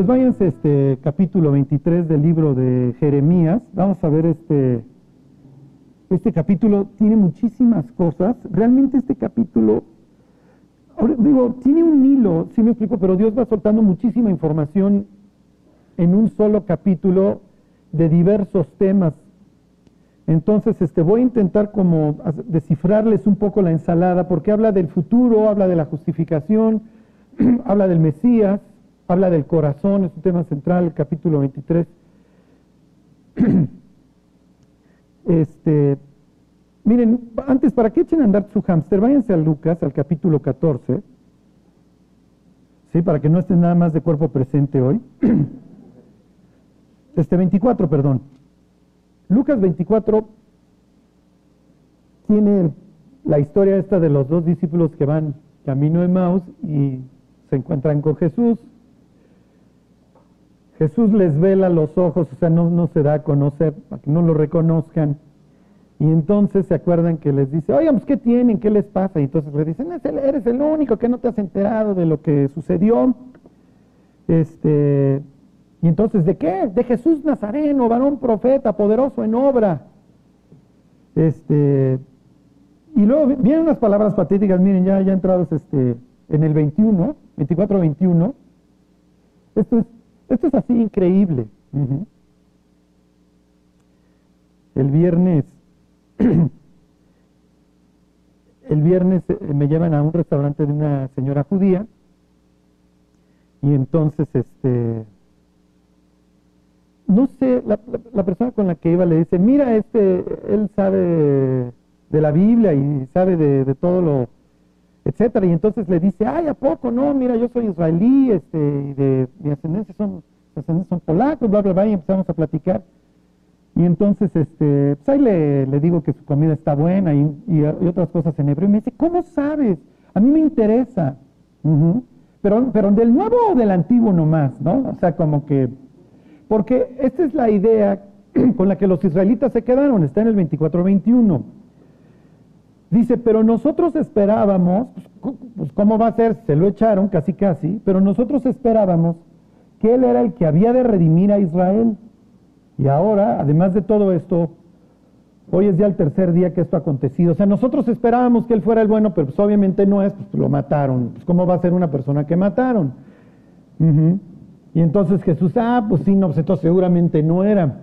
pues váyanse este capítulo 23 del libro de Jeremías. Vamos a ver este, este capítulo, tiene muchísimas cosas. Realmente este capítulo, digo, tiene un hilo, sí me explico, pero Dios va soltando muchísima información en un solo capítulo de diversos temas. Entonces, este, voy a intentar como descifrarles un poco la ensalada, porque habla del futuro, habla de la justificación, habla del Mesías, habla del corazón, es un tema central, capítulo 23. este, miren, antes, ¿para qué echen a andar su hámster? Váyanse a Lucas, al capítulo 14, ¿sí? para que no estén nada más de cuerpo presente hoy. este 24, perdón. Lucas 24 tiene la historia esta de los dos discípulos que van camino de Maus y se encuentran con Jesús. Jesús les vela los ojos, o sea, no, se da a conocer, para que no lo reconozcan. Y entonces se acuerdan que les dice, oigan, pues, ¿qué tienen? ¿Qué les pasa? Y entonces le dicen, eres el único que no te has enterado de lo que sucedió. Este, y entonces, ¿de qué? De Jesús Nazareno, varón profeta, poderoso en obra. Este, y luego vienen unas palabras patéticas, miren, ya, ya entrados este, en el 21, 24-21. Esto es esto es así increíble. El viernes, el viernes eh, me llevan a un restaurante de una señora judía y entonces, este, no sé, la, persona con la que iba le dice, mira, este, él sabe de, la Biblia y sabe de, de todo lo etcétera. Y entonces le dice, ay, ¿a poco? No, mira, yo soy israelí, este, de mi ascendencia son, son polacos, bla, bla, bla, y empezamos a platicar. Y entonces, este, pues ahí le, le digo que su comida está buena y, y, otras cosas en hebreo. Y me dice, ¿cómo sabes? A mí me interesa. pero, pero del nuevo o del antiguo nomás, ¿no? O sea, como que, porque esta es la idea con la que los israelitas se quedaron, está en el 24-21. Dice, pero nosotros esperábamos, pues, pues, ¿cómo va a ser? Se lo echaron casi casi, pero nosotros esperábamos que Él era el que había de redimir a Israel. Y ahora, además de todo esto, hoy es ya el tercer día que esto ha acontecido. O sea, nosotros esperábamos que Él fuera el bueno, pero pues obviamente no es, pues lo mataron. Pues ¿cómo va a ser una persona que mataron? Y entonces Jesús, ah, pues sí, no, pues entonces seguramente no era.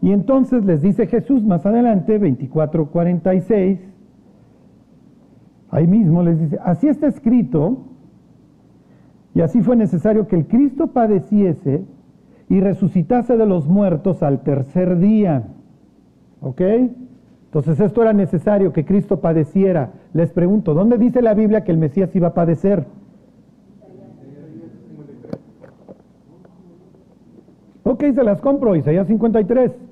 Y entonces les dice Jesús más adelante, 24:46, ahí mismo les dice, así está escrito, y así fue necesario que el Cristo padeciese y resucitase de los muertos al tercer día. ¿Ok? Entonces esto era necesario que Cristo padeciera. Les pregunto, ¿dónde dice la Biblia que el Mesías iba a padecer? Ok, se las compro, Isaías 53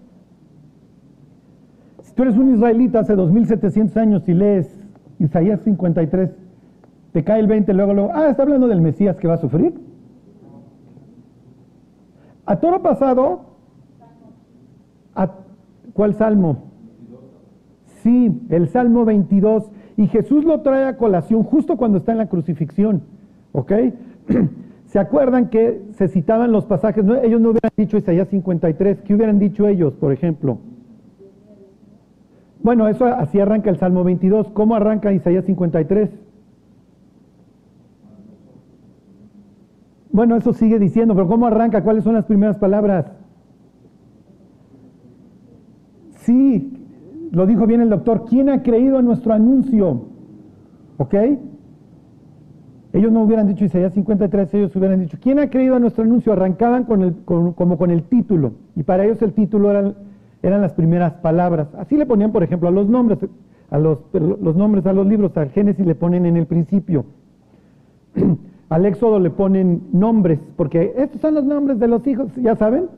tú eres un israelita hace 2700 años y lees Isaías 53, te cae el 20, luego, luego, ah, está hablando del Mesías que va a sufrir. A toro pasado, ¿a ¿cuál salmo? Sí, el salmo 22. Y Jesús lo trae a colación justo cuando está en la crucifixión. ¿Ok? ¿Se acuerdan que se citaban los pasajes? ellos no hubieran dicho Isaías 53. ¿Qué hubieran dicho ellos, por ejemplo? Bueno, eso así arranca el Salmo 22. ¿Cómo arranca Isaías 53? Bueno, eso sigue diciendo, pero ¿cómo arranca? ¿Cuáles son las primeras palabras? Sí, lo dijo bien el doctor. ¿Quién ha creído en nuestro anuncio? ¿Ok? Ellos no hubieran dicho Isaías 53, ellos hubieran dicho, ¿quién ha creído en nuestro anuncio? Arrancaban con el, como con el título. Y para ellos el título era eran las primeras palabras. Así le ponían, por ejemplo, a los nombres, a los, los nombres a los libros, al Génesis le ponen en el principio. al Éxodo le ponen nombres, porque estos son los nombres de los hijos, ¿ya saben?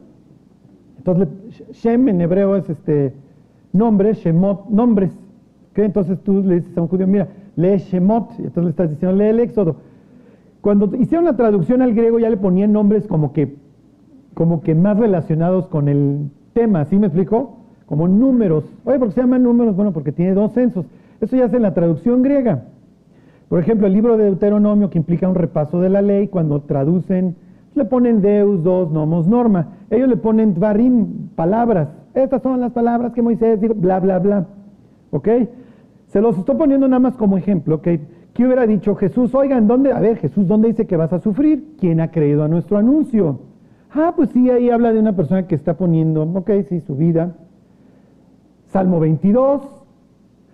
Entonces, Shem en hebreo es este nombre, Shemot, nombres. Entonces tú le dices a un judío, mira, lee Shemot, y entonces le estás diciendo, lee el Éxodo. Cuando hicieron la traducción al griego ya le ponían nombres como que, como que más relacionados con el tema, ¿sí me explico? Como números. Oye, ¿por qué se llaman números? Bueno, porque tiene dos censos. Eso ya es en la traducción griega. Por ejemplo, el libro de Deuteronomio, que implica un repaso de la ley, cuando traducen le ponen Deus, dos, nomos, norma. Ellos le ponen Dvarim, palabras. Estas son las palabras que Moisés dijo, bla, bla, bla. ¿Ok? Se los estoy poniendo nada más como ejemplo, ¿ok? ¿Qué hubiera dicho Jesús? Oigan, ¿dónde? A ver, Jesús, ¿dónde dice que vas a sufrir? ¿Quién ha creído a nuestro anuncio? Ah, pues sí, ahí habla de una persona que está poniendo, ok, sí, su vida. Salmo 22.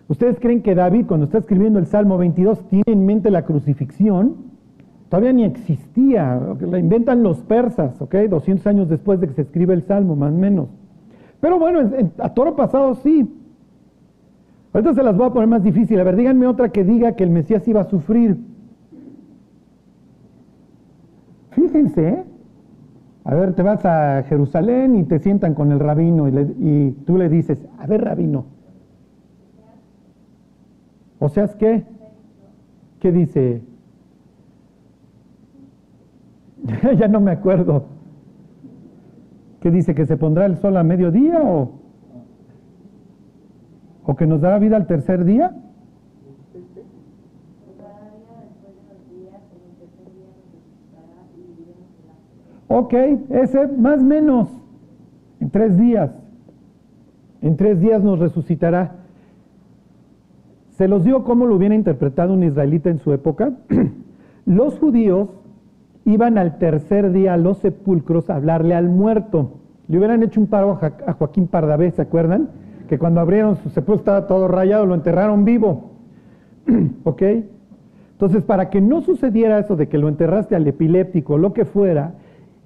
¿Ustedes creen que David, cuando está escribiendo el Salmo 22, tiene en mente la crucifixión? Todavía ni existía, la inventan los persas, ok, 200 años después de que se escribe el Salmo, más o menos. Pero bueno, a toro pasado sí. Ahorita se las voy a poner más difícil. A ver, díganme otra que diga que el Mesías iba a sufrir. Fíjense, ¿eh? A ver, te vas a Jerusalén y te sientan con el rabino y, tú le dices, a ver, rabino. O sea, ¿es qué? ¿Qué dice? ya no me acuerdo. ¿Qué dice? ¿Que se pondrá el sol a mediodía o, o que nos dará vida al tercer día? Ok, ese más menos, en tres días. En tres días nos resucitará. Se los digo cómo lo hubiera interpretado un israelita en su época. los judíos iban al tercer día a los sepulcros a hablarle al muerto. Le hubieran hecho un paro a Joaquín Pardavé, ¿se acuerdan? Que cuando abrieron su sepulcro estaba todo rayado, lo enterraron vivo. ¿Ok? Entonces, para que no sucediera eso de que lo enterraste al epiléptico lo que fuera,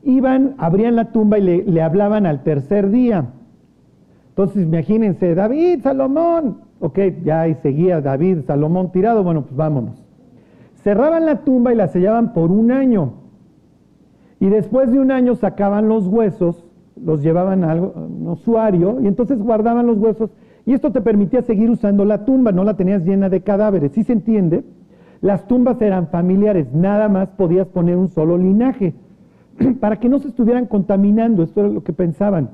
iban, abrían la tumba y le, hablaban al tercer día. Entonces, imagínense, David, Salomón. Ok, ya ahí seguía David, Salomón tirado. Bueno, pues vámonos. Cerraban la tumba y la sellaban por un año. Y después de un año sacaban los huesos, los llevaban a un usuario y entonces guardaban los huesos. Y esto te permitía seguir usando la tumba, no la tenías llena de cadáveres. ¿Sí se entiende? Las tumbas eran familiares, nada más podías poner un solo linaje. para que no se estuvieran contaminando, esto era lo que pensaban.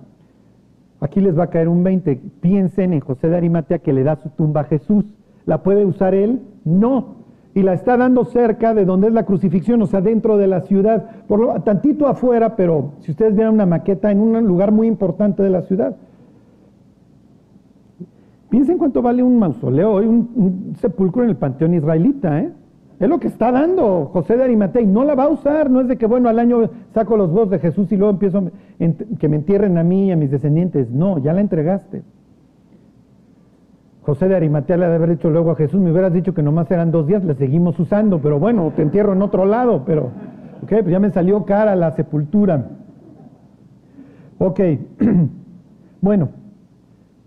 Aquí les va a caer un 20. Piensen en José de Arimatea que le da su tumba a Jesús. ¿La puede usar él? No. Y la está dando cerca de donde es la crucifixión, o sea, dentro de la ciudad, por lo, tantito afuera, pero si ustedes vieran una maqueta en un lugar muy importante de la ciudad. Piensen cuánto vale un mausoleo un, un sepulcro en el panteón israelita, ¿eh? Es lo que está dando José de Arimatea y no la va a usar. No es de que, bueno, al año saco los votos de Jesús y luego empiezo que me entierren a mí y a mis descendientes. No, ya la entregaste. José de Arimatea le ha de haber dicho luego a Jesús, me hubieras dicho que nomás eran dos días, la seguimos usando, pero bueno, te entierro en otro lado, pero, ok, pues ya me salió cara la sepultura. Ok, bueno,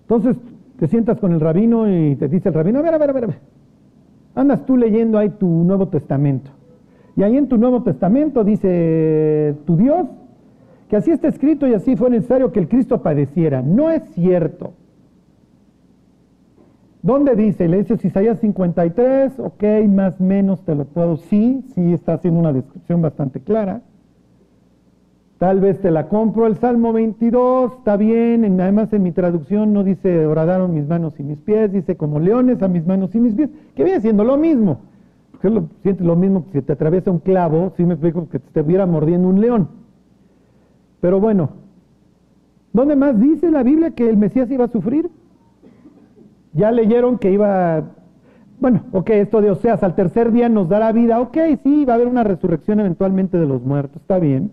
entonces te sientas con el rabino y te dice el rabino, a ver, a ver, a ver, a ver andas tú leyendo ahí tu Nuevo Testamento. Y ahí en tu Nuevo Testamento dice tu Dios que así está escrito y así fue necesario que el Cristo padeciera. No es cierto. ¿Dónde dice? Le dice Isaías 53, ok, más menos te lo puedo. Sí, sí está haciendo una descripción bastante clara. Tal vez te la compro. El Salmo 22 está bien. además en mi traducción no dice horadaron mis manos y mis pies, dice como leones a mis manos y mis pies, que viene siendo lo mismo. Porque lo, sientes lo mismo que si te atraviesa un clavo, si me explico, que te estuviera mordiendo un león. Pero bueno, ¿dónde más dice la Biblia que el Mesías iba a sufrir? Ya leyeron que iba, bueno, ok, esto de Oseas, al tercer día nos dará vida, ok, sí, va a haber una resurrección eventualmente de los muertos, está bien.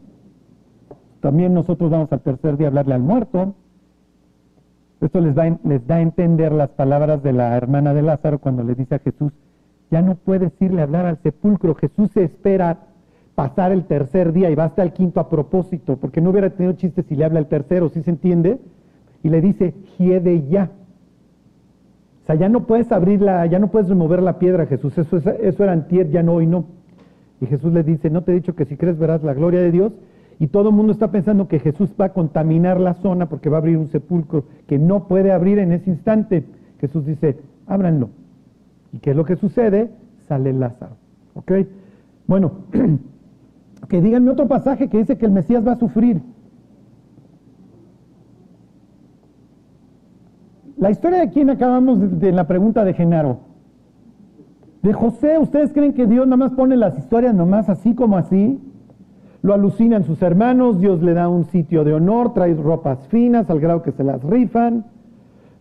También nosotros vamos al tercer día a hablarle al muerto. Esto les, les da a entender las palabras de la hermana de Lázaro cuando le dice a Jesús, ya no puedes irle a hablar al sepulcro. Jesús se espera pasar el tercer día y va hasta el quinto a propósito, porque no hubiera tenido chiste si le habla el tercero, ¿sí se entiende? Y le dice, hiede ya. O sea, ya no puedes abrirla, ya no puedes remover la piedra, Jesús. Eso, eso era antier, ya no, hoy no. Y Jesús le dice, ¿no te he dicho que si crees verás la gloria de Dios? Y todo el mundo está pensando que Jesús va a contaminar la zona porque va a abrir un sepulcro que no puede abrir en ese instante. Jesús dice, ábranlo. ¿Y qué es lo que sucede? Sale Lázaro. ¿Ok? Bueno, que díganme otro pasaje que dice que el Mesías va a sufrir. La historia de quién acabamos de, la pregunta de Genaro. De José, ¿ustedes creen que Dios nada más pone las historias nomás así como así? Lo alucinan sus hermanos, Dios le da un sitio de honor, trae ropas finas al grado que se las rifan.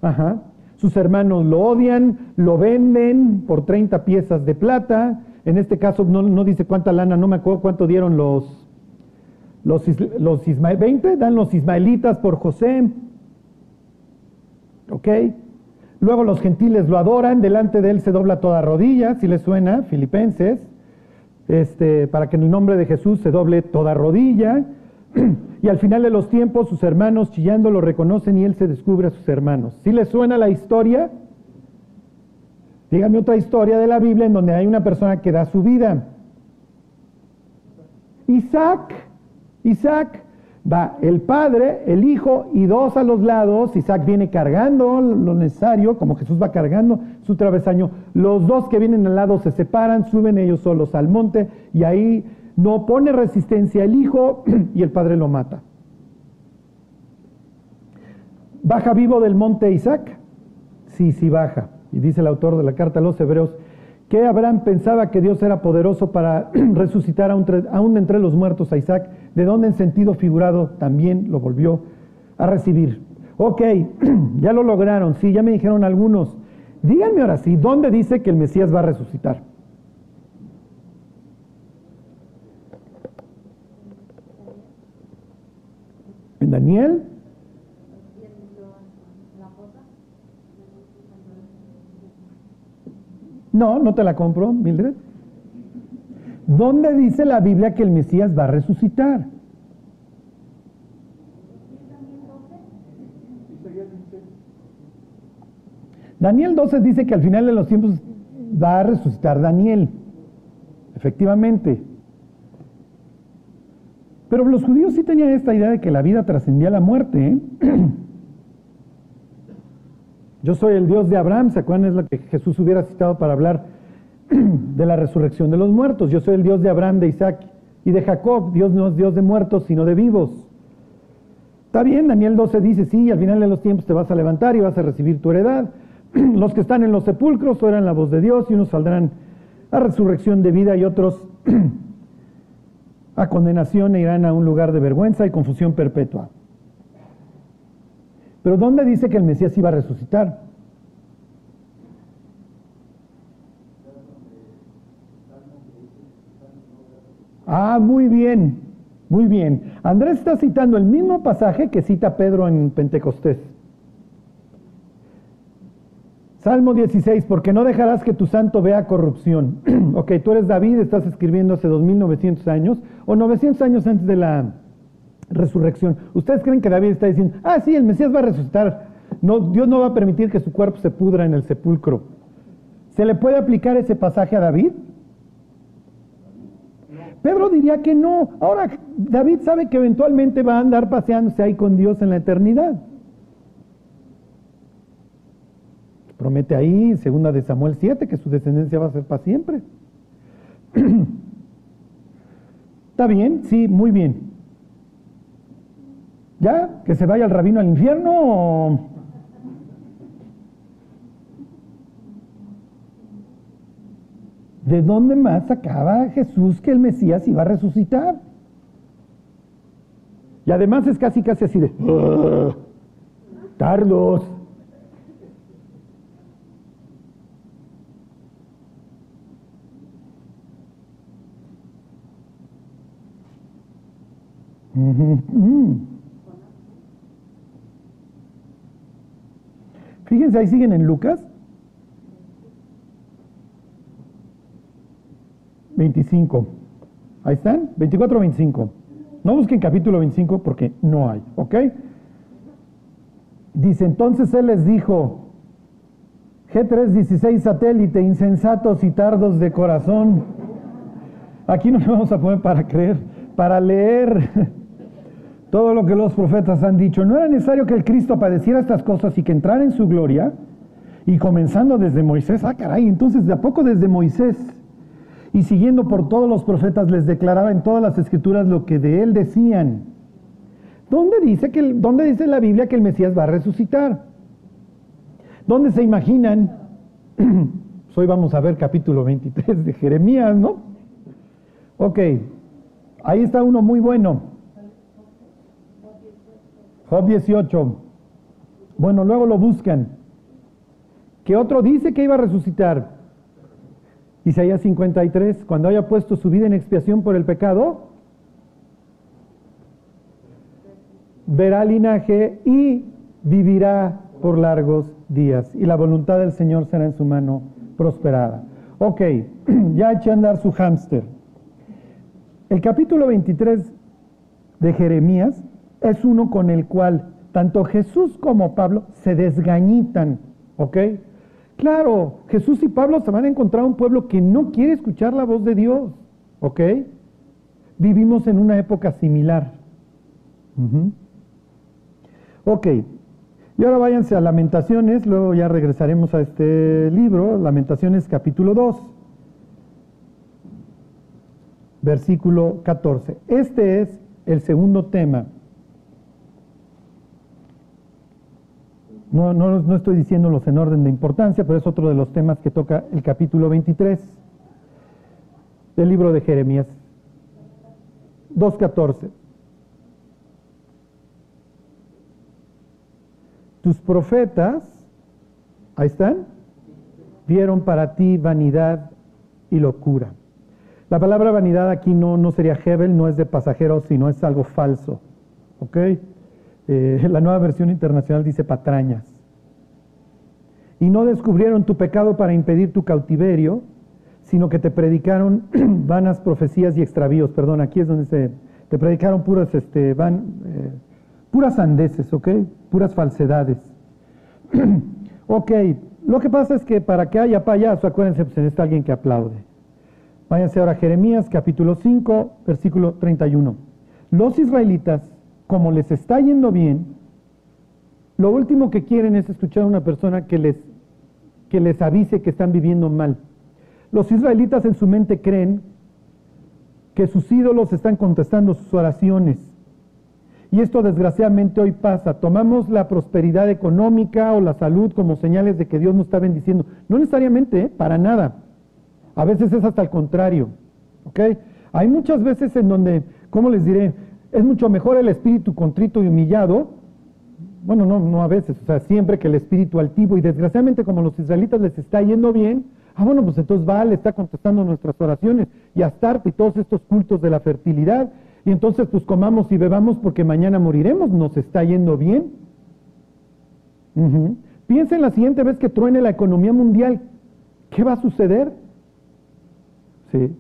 Ajá. Sus hermanos lo odian, lo venden por 30 piezas de plata. En este caso no, dice cuánta lana, no me acuerdo cuánto dieron los, los, los 20 dan los ismaelitas por José. ¿Ok? Luego los gentiles lo adoran, delante de él se dobla toda rodilla, si le suena, Filipenses, este, para que en el nombre de Jesús se doble toda rodilla. Y al final de los tiempos sus hermanos chillando lo reconocen y él se descubre a sus hermanos. ¿Si le suena la historia? Dígame otra historia de la Biblia en donde hay una persona que da su vida. Isaac, Isaac, va el padre, el hijo y dos a los lados. Isaac viene cargando lo necesario, como Jesús va cargando su travesaño. Los dos que vienen al lado se separan, suben ellos solos al monte y ahí no pone resistencia el hijo y el padre lo mata. ¿Baja vivo del monte Isaac? Sí, sí baja. Y dice el autor de la carta a los hebreos, que Abraham pensaba que Dios era poderoso para resucitar aún entre los muertos a Isaac, de donde en sentido figurado también lo volvió a recibir. Ok, ya lo lograron, sí, ya me dijeron algunos. Díganme ahora sí, ¿dónde dice que el Mesías va a resucitar? ¿En Daniel? No, no te la compro, Mildred. ¿Dónde dice la Biblia que el Mesías va a resucitar? Daniel 12 dice que al final de los tiempos va a resucitar Daniel. Efectivamente. Pero los judíos sí tenían esta idea de que la vida trascendía la muerte. ¿eh? Yo soy el Dios de Abraham, ¿se acuerdan? Es lo que Jesús hubiera citado para hablar de la resurrección de los muertos. Yo soy el Dios de Abraham, de Isaac y de Jacob. Dios no es Dios de muertos, sino de vivos. Está bien, Daniel 12 dice, sí, al final de los tiempos te vas a levantar y vas a recibir tu heredad. Los que están en los sepulcros oirán la voz de Dios y unos saldrán a resurrección de vida y otros a condenación e irán a un lugar de vergüenza y confusión perpetua. Pero ¿dónde dice que el Mesías iba a resucitar? Ah, muy bien, muy bien. Andrés está citando el mismo pasaje que cita Pedro en Pentecostés. Salmo 16, porque no dejarás que tu santo vea corrupción. ok, tú eres David, estás escribiendo hace 2900 años o 900 años antes de la resurrección. ¿Ustedes creen que David está diciendo, ah, sí, el Mesías va a resucitar? No, Dios no va a permitir que su cuerpo se pudra en el sepulcro. ¿Se le puede aplicar ese pasaje a David? Pedro diría que no. Ahora, David sabe que eventualmente va a andar paseándose ahí con Dios en la eternidad. Promete ahí, segunda de Samuel 7, que su descendencia va a ser para siempre. ¿Está bien? Sí, muy bien. ¿Ya? ¿Que se vaya el rabino al infierno? ¿De dónde más sacaba Jesús que el Mesías iba a resucitar? Y además es casi casi así de, Carlos. Fíjense, ahí siguen en Lucas. 25. Ahí están, 24 25. No busquen capítulo 25 porque no hay, ¿ok? Dice, entonces él les dijo, G316 satélite, insensatos y tardos de corazón. Aquí nos vamos a poner para creer, para leer todo lo que los profetas han dicho. No era necesario que el Cristo padeciera estas cosas y que entrara en su gloria. Y comenzando desde Moisés, ah caray, entonces de a poco desde Moisés y siguiendo por todos los profetas les declaraba en todas las escrituras lo que de él decían. ¿Dónde dice, que, ¿Dónde dice la Biblia que el Mesías va a resucitar? ¿Dónde se imaginan? Hoy vamos a ver capítulo 23 de Jeremías, ¿no? Ok, Ahí está uno muy bueno. Job 18. Bueno, luego lo buscan. ¿Qué otro dice que iba a resucitar? Isaías 53, cuando haya puesto su vida en expiación por el pecado, verá linaje y vivirá por largos días. Y la voluntad del Señor será en su mano prosperada. Ok, ya eché a andar su hámster. El capítulo 23 de Jeremías es uno con el cual tanto Jesús como Pablo se desgañitan, ¿ok? Claro, Jesús y Pablo se van a encontrar un pueblo que no quiere escuchar la voz de Dios, ¿ok? Vivimos en una época similar. Ok, y ahora váyanse a Lamentaciones, luego ya regresaremos a este libro, Lamentaciones capítulo 2, versículo 14. Este es el segundo tema. No, no, no estoy diciéndolos en orden de importancia, pero es otro de los temas que toca el capítulo 23 del libro de Jeremías. 2.14. Tus profetas, ahí están, vieron para ti vanidad y locura. La palabra vanidad aquí no, no sería Hebel, no es de pasajero, sino es algo falso. ¿Ok? Eh, la nueva versión internacional dice patrañas. Y no descubrieron tu pecado para impedir tu cautiverio, sino que te predicaron vanas profecías y extravíos. Perdón, aquí es donde se te predicaron puras, este, van, eh, puras sandeces, ¿ok? Puras falsedades. ok, lo que pasa es que para que haya payaso, acuérdense, pues necesita alguien que aplaude. Váyanse ahora a Jeremías capítulo 5, versículo 31. Los israelitas como les está yendo bien, lo último que quieren es escuchar a una persona que les, que les avise que están viviendo mal. Los israelitas en su mente creen que sus ídolos están contestando sus oraciones. Y esto desgraciadamente hoy pasa. Tomamos la prosperidad económica o la salud como señales de que Dios nos está bendiciendo. No necesariamente, ¿eh? para nada. A veces es hasta el contrario. Hay muchas veces en donde, ¿cómo les diré? Es mucho mejor el espíritu contrito y humillado. Bueno, no, no a veces, o sea, siempre que el espíritu altivo. Y desgraciadamente, como a los israelitas les está yendo bien, ah, bueno, pues entonces Baal está contestando nuestras oraciones. Y Astarte y todos estos cultos de la fertilidad. Y entonces, pues comamos y bebamos porque mañana moriremos. Nos está yendo bien. En la siguiente vez que truene la economía mundial. ¿Qué va a suceder? Sí.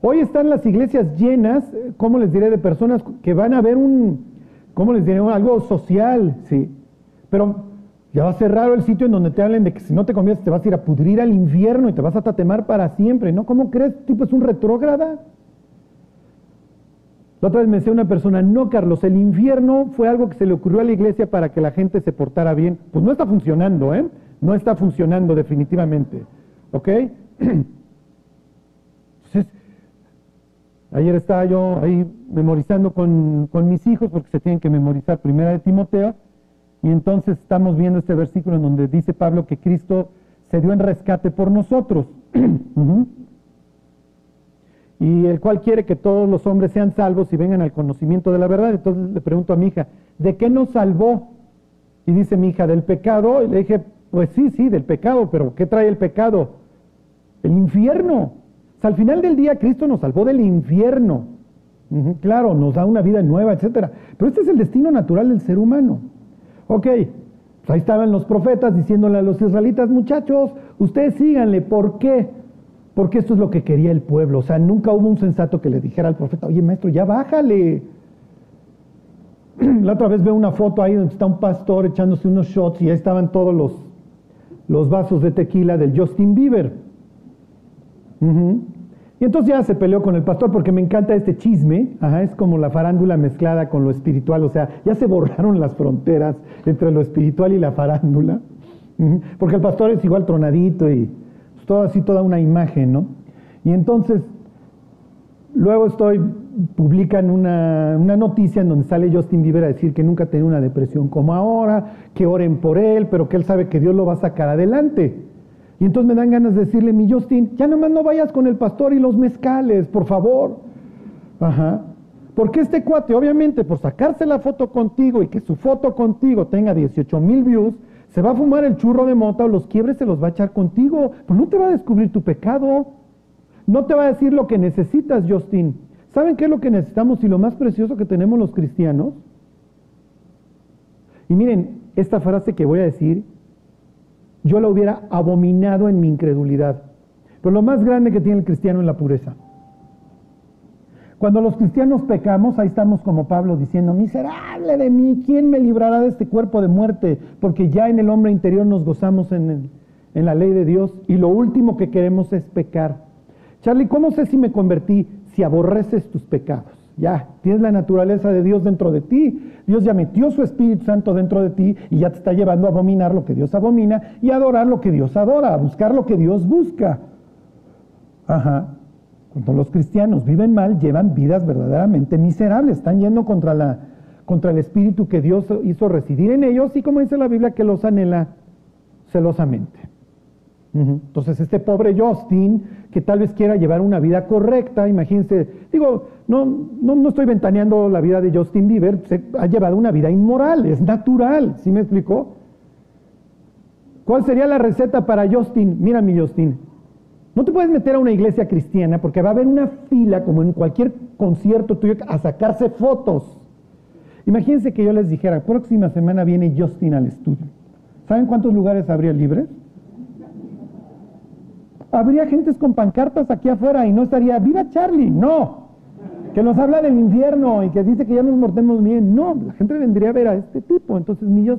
Hoy están las iglesias llenas, eh, ¿cómo les diré? De personas que van a ver un, ¿cómo les diré? Algo social, sí. Pero ya va a ser raro el sitio en donde te hablen de que si no te conviertes te vas a ir a pudrir al infierno y te vas a tatemar para siempre, ¿no? ¿Cómo crees? ¿Tipo es un retrógrada? La otra vez me decía una persona, no Carlos, el infierno fue algo que se le ocurrió a la iglesia para que la gente se portara bien. Pues no está funcionando, ¿eh? No está funcionando definitivamente, ¿ok? Ayer estaba yo ahí memorizando con, mis hijos, porque se tienen que memorizar primera de Timoteo, y entonces estamos viendo este versículo en donde dice Pablo que Cristo se dio en rescate por nosotros, y el cual quiere que todos los hombres sean salvos y vengan al conocimiento de la verdad. Entonces le pregunto a mi hija, ¿de qué nos salvó? Y dice mi hija, del pecado, y le dije, pues sí, sí, del pecado, pero ¿qué trae el pecado? El infierno al final del día Cristo nos salvó del infierno. claro, nos da una vida nueva, etcétera. Pero este es el destino natural del ser humano. Ok, pues ahí estaban los profetas diciéndole a los israelitas, muchachos, ustedes síganle. ¿Por qué? Porque esto es lo que quería el pueblo. O sea, nunca hubo un sensato que le dijera al profeta, oye maestro, ya bájale. La otra vez veo una foto ahí donde está un pastor echándose unos shots y ahí estaban todos los, los vasos de tequila del Justin Bieber. Y entonces ya se peleó con el pastor porque me encanta este chisme, es como la farándula mezclada con lo espiritual, o sea, ya se borraron las fronteras entre lo espiritual y la farándula, porque el pastor es igual tronadito y pues, todo así, toda una imagen, ¿no? Y entonces, luego estoy, publican una, una noticia en donde sale Justin Bieber a decir que nunca tiene una depresión como ahora, que oren por él, pero que él sabe que Dios lo va a sacar adelante. Y entonces me dan ganas de decirle, mi Justin, ya nomás no vayas con el pastor y los mezcales, por favor. Ajá. Porque este cuate, obviamente, por sacarse la foto contigo y que su foto contigo tenga 18 mil views, se va a fumar el churro de mota o los quiebres se los va a echar contigo. Pues no te va a descubrir tu pecado. No te va a decir lo que necesitas, Justin. ¿Saben qué es lo que necesitamos y lo más precioso que tenemos los cristianos? Y miren, esta frase que voy a decir, yo la hubiera abominado en mi incredulidad. Pero lo más grande que tiene el cristiano es la pureza. Cuando los cristianos pecamos, ahí estamos como Pablo diciendo, miserable de mí, ¿quién me librará de este cuerpo de muerte? Porque ya en el hombre interior nos gozamos en, la ley de Dios y lo último que queremos es pecar. Charlie, ¿cómo sé si me convertí? Si aborreces tus pecados. Ya, tienes la naturaleza de Dios dentro de ti. Dios ya metió su Espíritu Santo dentro de ti y ya te está llevando a abominar lo que Dios abomina y a adorar lo que Dios adora, a buscar lo que Dios busca. Ajá. Cuando los cristianos viven mal, llevan vidas verdaderamente miserables, están yendo contra, la, contra el Espíritu que Dios hizo residir en ellos y como dice la Biblia, que los anhela celosamente. Entonces, este pobre Justin, que tal vez quiera llevar una vida correcta, imagínense, digo, no, no, no estoy ventaneando la vida de Justin Bieber, se ha llevado una vida inmoral, es natural, ¿sí me explicó? ¿Cuál sería la receta para Justin? Mira mi Justin, no te puedes meter a una iglesia cristiana porque va a haber una fila, como en cualquier concierto tuyo, a sacarse fotos. Imagínense que yo les dijera, próxima semana viene Justin al estudio. ¿Saben cuántos lugares habría libres? Habría gentes con pancartas aquí afuera y no estaría, viva Charlie, no, que nos habla del infierno y que dice que ya nos mortemos bien, no, la gente vendría a ver a este tipo, entonces ni yo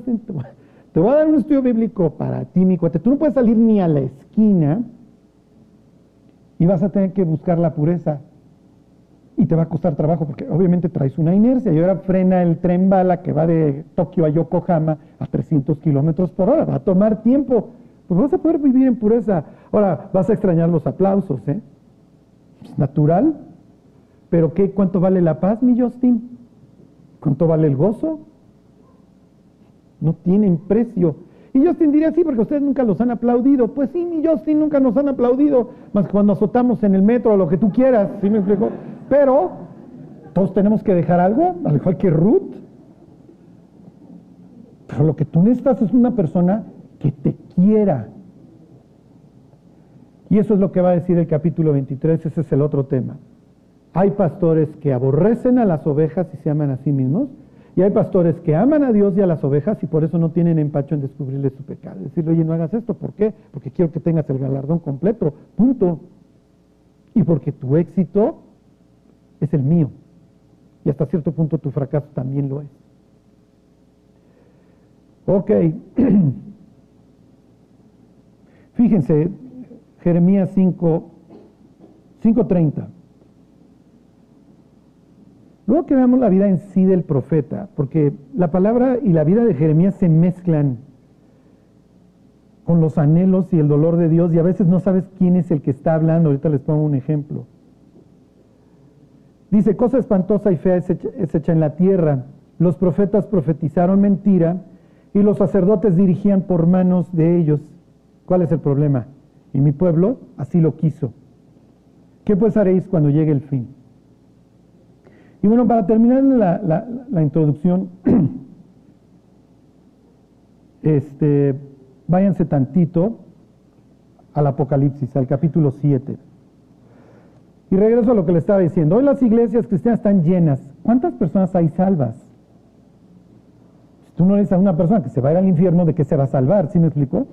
te voy a dar un estudio bíblico para ti, mi cuate, tú no puedes salir ni a la esquina y vas a tener que buscar la pureza. Y te va a costar trabajo porque obviamente traes una inercia. Y ahora frena el tren bala que va de Tokio a Yokohama a 300 kilómetros por hora, va a tomar tiempo. Pues vas a poder vivir en pureza. Ahora, vas a extrañar los aplausos, ¿eh? Es natural. Pero ¿qué? ¿Cuánto vale la paz, mi Justin? ¿Cuánto vale el gozo? No tienen precio. Y Justin diría, sí, porque ustedes nunca los han aplaudido. Pues sí, mi Justin, nunca nos han aplaudido, más que cuando azotamos en el metro o lo que tú quieras, ¿sí me explico? Pero todos tenemos que dejar algo, al igual que Ruth. Pero lo que tú necesitas es una persona que te quiera. Y eso es lo que va a decir el capítulo 23, ese es el otro tema. Hay pastores que aborrecen a las ovejas y se aman a sí mismos, y hay pastores que aman a Dios y a las ovejas y por eso no tienen empacho en descubrirle su pecado. Decirle, oye, no hagas esto, ¿por qué? Porque quiero que tengas el galardón completo, punto. Y porque tu éxito es el mío. Y hasta cierto punto tu fracaso también lo es. Ok. Fíjense, Jeremías 5, 5.30. Luego que veamos la vida en sí del profeta, porque la palabra y la vida de Jeremías se mezclan con los anhelos y el dolor de Dios y a veces no sabes quién es el que está hablando. Ahorita les pongo un ejemplo. Dice, cosa espantosa y fea es hecha, hecha en la tierra. Los profetas profetizaron mentira y los sacerdotes dirigían por manos de ellos. ¿Cuál es el problema? Y mi pueblo así lo quiso. ¿Qué pues haréis cuando llegue el fin? Y bueno, para terminar la, introducción, este, váyanse tantito al Apocalipsis, al capítulo 7. Y regreso a lo que le estaba diciendo. Hoy las iglesias cristianas están llenas. ¿Cuántas personas hay salvas? Si tú no eres a una persona que se va a ir al infierno, ¿de qué se va a salvar? ¿Sí me explicó?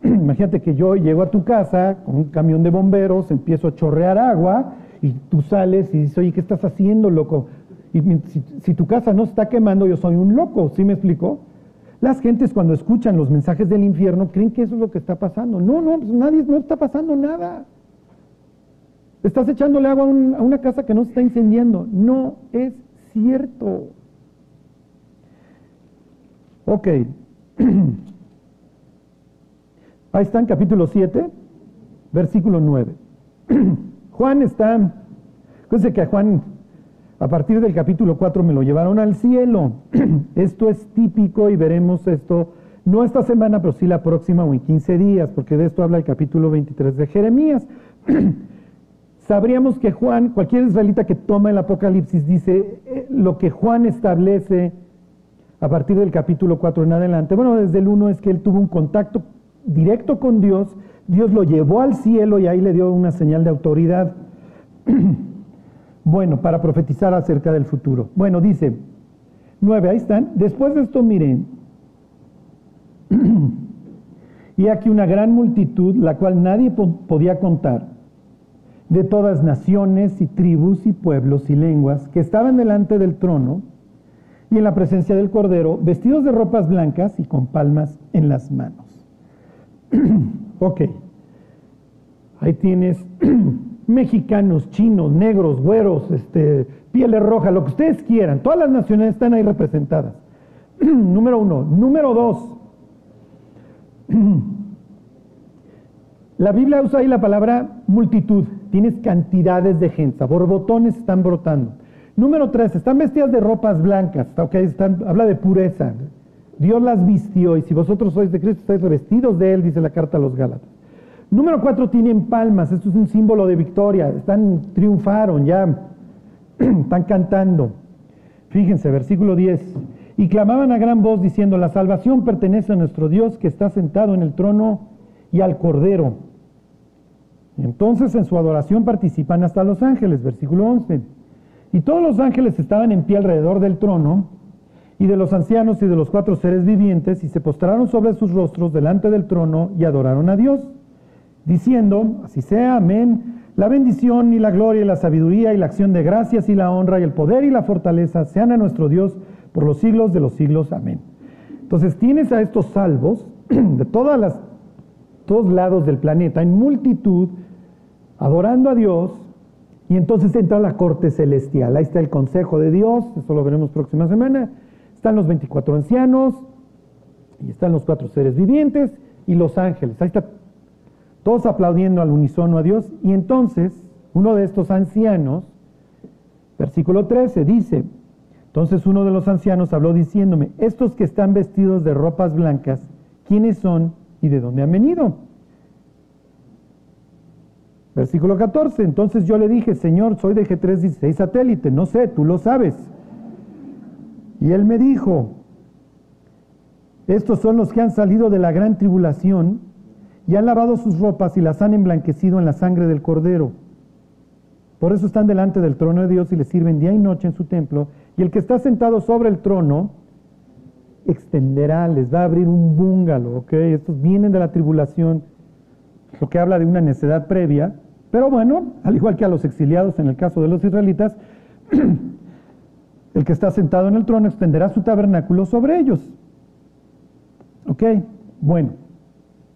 Imagínate que yo llego a tu casa con un camión de bomberos, empiezo a chorrear agua y tú sales y dices, oye, ¿qué estás haciendo, loco? Y si, tu casa no está quemando, yo soy un loco, ¿sí me explico? Las gentes cuando escuchan los mensajes del infierno creen que eso es lo que está pasando. No, no, pues nadie, no está pasando nada. Estás echándole agua a, a una casa que no se está incendiando. No es cierto. Ok. Ahí está en capítulo 7, versículo 9. Juan está, fíjense que a Juan, a partir del capítulo 4 me lo llevaron al cielo. esto es típico y veremos esto, no esta semana, pero sí la próxima o en 15 días, porque de esto habla el capítulo 23 de Jeremías. sabríamos que Juan, cualquier israelita que toma el Apocalipsis, dice eh, lo que Juan establece a partir del capítulo 4 en adelante. Bueno, desde el 1 es que él tuvo un contacto directo con Dios, Dios lo llevó al cielo y ahí le dio una señal de autoridad. bueno, para profetizar acerca del futuro. Bueno, dice, 9, ahí están. Después de esto, miren, y aquí una gran multitud, la cual nadie podía contar, de todas naciones y tribus y pueblos y lenguas, que estaban delante del trono y en la presencia del Cordero, vestidos de ropas blancas y con palmas en las manos. ok, ahí tienes mexicanos, chinos, negros, güeros, este, pieles rojas, lo que ustedes quieran, todas las naciones están ahí representadas. Número uno. Número dos, la Biblia usa ahí la palabra multitud. Tienes cantidades de gente, borbotones están brotando. Número tres, están vestidas de ropas blancas, habla de pureza. Dios las vistió y si vosotros sois de Cristo estáis revestidos de Él, dice la carta a los Gálatas. Número cuatro, tienen palmas, esto es un símbolo de victoria, están, triunfaron, ya están cantando. Fíjense, versículo 10. Y clamaban a gran voz diciendo, la salvación pertenece a nuestro Dios que está sentado en el trono y al Cordero. Entonces en su adoración participan hasta los ángeles, versículo 11. Y todos los ángeles estaban en pie alrededor del trono y de los ancianos y de los cuatro seres vivientes y se postraron sobre sus rostros delante del trono y adoraron a Dios, diciendo, así sea, amén. La bendición y la gloria y la sabiduría y la acción de gracias y la honra y el poder y la fortaleza sean a nuestro Dios por los siglos de los siglos. Amén. Entonces tienes a estos salvos de todas las, todos lados del planeta, en multitud, adorando a Dios, y entonces entra la corte celestial. Ahí está el consejo de Dios, eso lo veremos próxima semana. Están los 24 ancianos, y están los cuatro seres vivientes, y los ángeles. Ahí está todos aplaudiendo al unísono a Dios. Y entonces, uno de estos ancianos, versículo 13, dice, entonces uno de los ancianos habló diciéndome, estos que están vestidos de ropas blancas, ¿quiénes son y de dónde han venido? Versículo 14, entonces yo le dije, Señor, soy de G316 satélite, no sé, tú lo sabes. Y él me dijo, estos son los que han salido de la gran tribulación y han lavado sus ropas y las han emblanquecido en la sangre del cordero. Por eso están delante del trono de Dios y le sirven día y noche en su templo y el que está sentado sobre el trono extenderá, les va a abrir un búngalo, ¿ok? Estos vienen de la tribulación, lo que habla de una necedad previa, pero bueno, al igual que a los exiliados en el caso de los israelitas, el que está sentado en el trono extenderá su tabernáculo sobre ellos. ¿Ok? Bueno,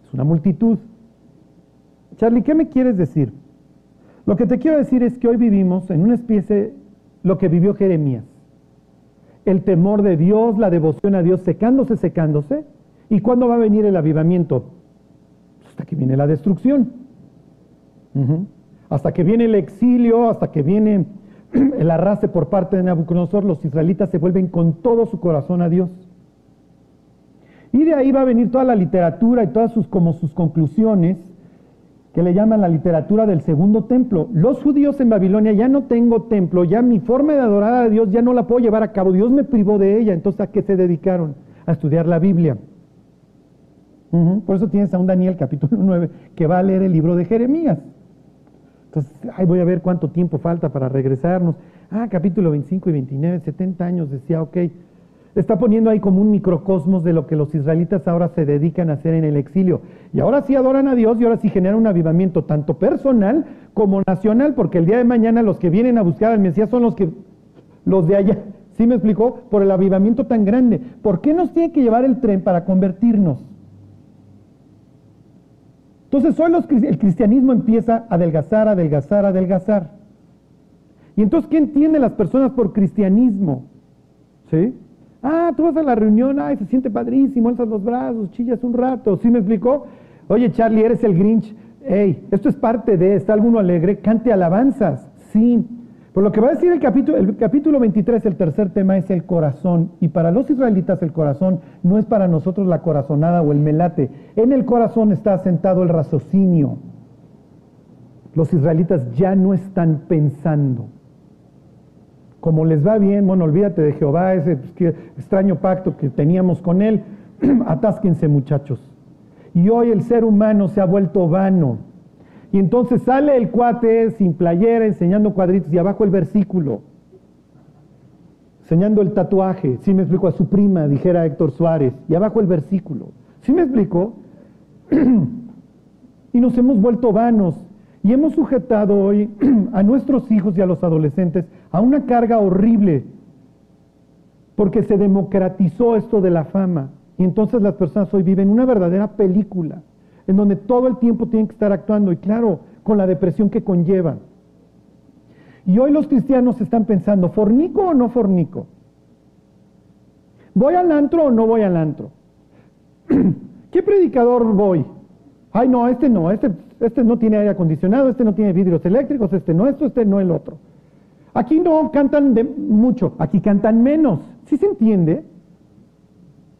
es una multitud. Charlie, ¿qué me quieres decir? Lo que te quiero decir es que hoy vivimos en una especie, lo que vivió Jeremías el temor de Dios, la devoción a Dios secándose, secándose. ¿Y cuándo va a venir el avivamiento? Hasta que viene la destrucción. Hasta que viene el exilio, hasta que viene el arrastre por parte de Nabucodonosor, los israelitas se vuelven con todo su corazón a Dios. Y de ahí va a venir toda la literatura y todas sus, como sus conclusiones que le llaman la literatura del segundo templo. Los judíos en Babilonia ya no tengo templo, ya mi forma de adorar a Dios ya no la puedo llevar a cabo, Dios me privó de ella, entonces ¿a qué se dedicaron? A estudiar la Biblia. Por eso tienes a un Daniel capítulo 9 que va a leer el libro de Jeremías. Entonces, ahí voy a ver cuánto tiempo falta para regresarnos. Ah, capítulo 25 y 29, 70 años, decía, ok, está poniendo ahí como un microcosmos de lo que los israelitas ahora se dedican a hacer en el exilio. Y ahora sí adoran a Dios y ahora sí generan un avivamiento tanto personal como nacional, porque el día de mañana los que vienen a buscar al Mesías son los que los de allá. ¿Sí me explicó? Por el avivamiento tan grande. ¿Por qué nos tiene que llevar el tren para convertirnos? Entonces hoy el cristianismo empieza a adelgazar, adelgazar, adelgazar. Y entonces, ¿qué entienden las personas por cristianismo? ¿Sí? Ah, tú vas a la reunión, ay, se siente padrísimo, alzas los brazos, chillas un rato. ¿Sí me explicó? Oye, Charlie, eres el Grinch. Hey, esto es parte de, ¿está alguno alegre? Cante alabanzas. Sí. Por lo que va a decir el capítulo, el capítulo 23, el tercer tema es el corazón. Y para los israelitas el corazón no es para nosotros la corazonada o el melate. En el corazón está sentado el raciocinio. los israelitas ya no están pensando. Como les va bien, bueno, olvídate de Jehová, ese pues, extraño pacto que teníamos con él, atásquense muchachos. Y hoy el ser humano se ha vuelto vano. Y entonces sale el cuate sin playera, enseñando cuadritos y abajo el versículo, enseñando el tatuaje. Si me explico a su prima, dijera Héctor Suárez, y abajo el versículo. ¿Sí me explico? y nos hemos vuelto vanos. Y hemos sujetado hoy a nuestros hijos y a los adolescentes a una carga horrible, porque se democratizó esto de la fama. Y entonces las personas hoy viven una verdadera película, en donde todo el tiempo tienen que estar actuando, y claro, con la depresión que conlleva. Y hoy los cristianos están pensando, ¿fornico o no fornico? ¿Voy al antro o no voy al antro? ¿Qué predicador voy? Ay, no, este no, este, este no tiene aire acondicionado, este no tiene vidrios eléctricos, este no, esto, este no, el otro. Aquí no cantan mucho, aquí cantan menos. ¿Sí se entiende?